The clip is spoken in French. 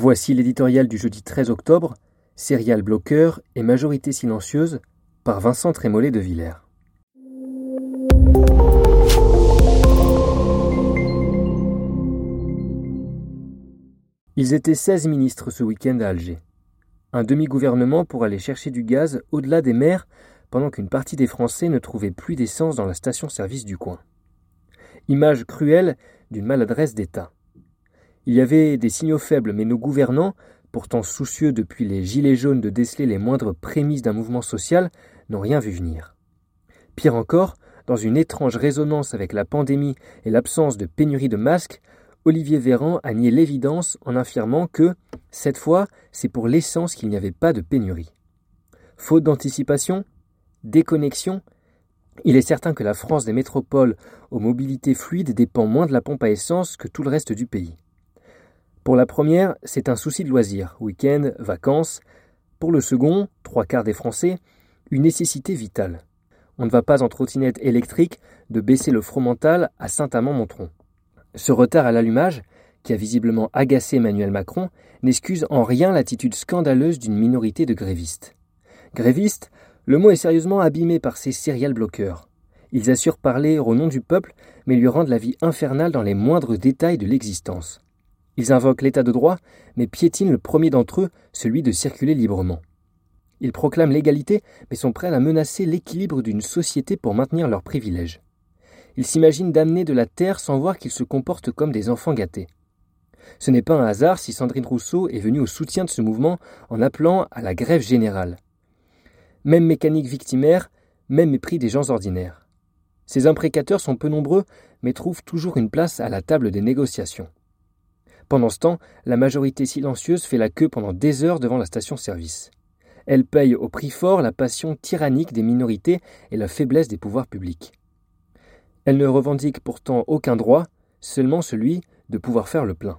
Voici l'éditorial du jeudi 13 octobre, Serial bloqueur et majorité silencieuse par Vincent Trémollet de Villers. Ils étaient 16 ministres ce week-end à Alger. Un demi-gouvernement pour aller chercher du gaz au-delà des mers pendant qu'une partie des Français ne trouvait plus d'essence dans la station-service du coin. Image cruelle d'une maladresse d'État. Il y avait des signaux faibles, mais nos gouvernants, pourtant soucieux depuis les Gilets jaunes de déceler les moindres prémices d'un mouvement social, n'ont rien vu venir. Pire encore, dans une étrange résonance avec la pandémie et l'absence de pénurie de masques, Olivier Véran a nié l'évidence en affirmant que, cette fois, c'est pour l'essence qu'il n'y avait pas de pénurie. Faute d'anticipation Déconnexion Il est certain que la France des métropoles aux mobilités fluides dépend moins de la pompe à essence que tout le reste du pays. Pour la première, c'est un souci de loisir, week-end, vacances. Pour le second, trois quarts des Français, une nécessité vitale. On ne va pas en trottinette électrique de baisser le front mental à Saint-Amand-Montron. Ce retard à l'allumage, qui a visiblement agacé Emmanuel Macron, n'excuse en rien l'attitude scandaleuse d'une minorité de grévistes. Grévistes, le mot est sérieusement abîmé par ces serial bloqueurs. Ils assurent parler au nom du peuple, mais lui rendent la vie infernale dans les moindres détails de l'existence. Ils invoquent l'état de droit, mais piétinent le premier d'entre eux, celui de circuler librement. Ils proclament l'égalité, mais sont prêts à menacer l'équilibre d'une société pour maintenir leurs privilèges. Ils s'imaginent d'amener de la terre sans voir qu'ils se comportent comme des enfants gâtés. Ce n'est pas un hasard si Sandrine Rousseau est venue au soutien de ce mouvement en appelant à la grève générale. Même mécanique victimaire, même mépris des gens ordinaires. Ces imprécateurs sont peu nombreux, mais trouvent toujours une place à la table des négociations. Pendant ce temps, la majorité silencieuse fait la queue pendant des heures devant la station-service. Elle paye au prix fort la passion tyrannique des minorités et la faiblesse des pouvoirs publics. Elle ne revendique pourtant aucun droit, seulement celui de pouvoir faire le plein.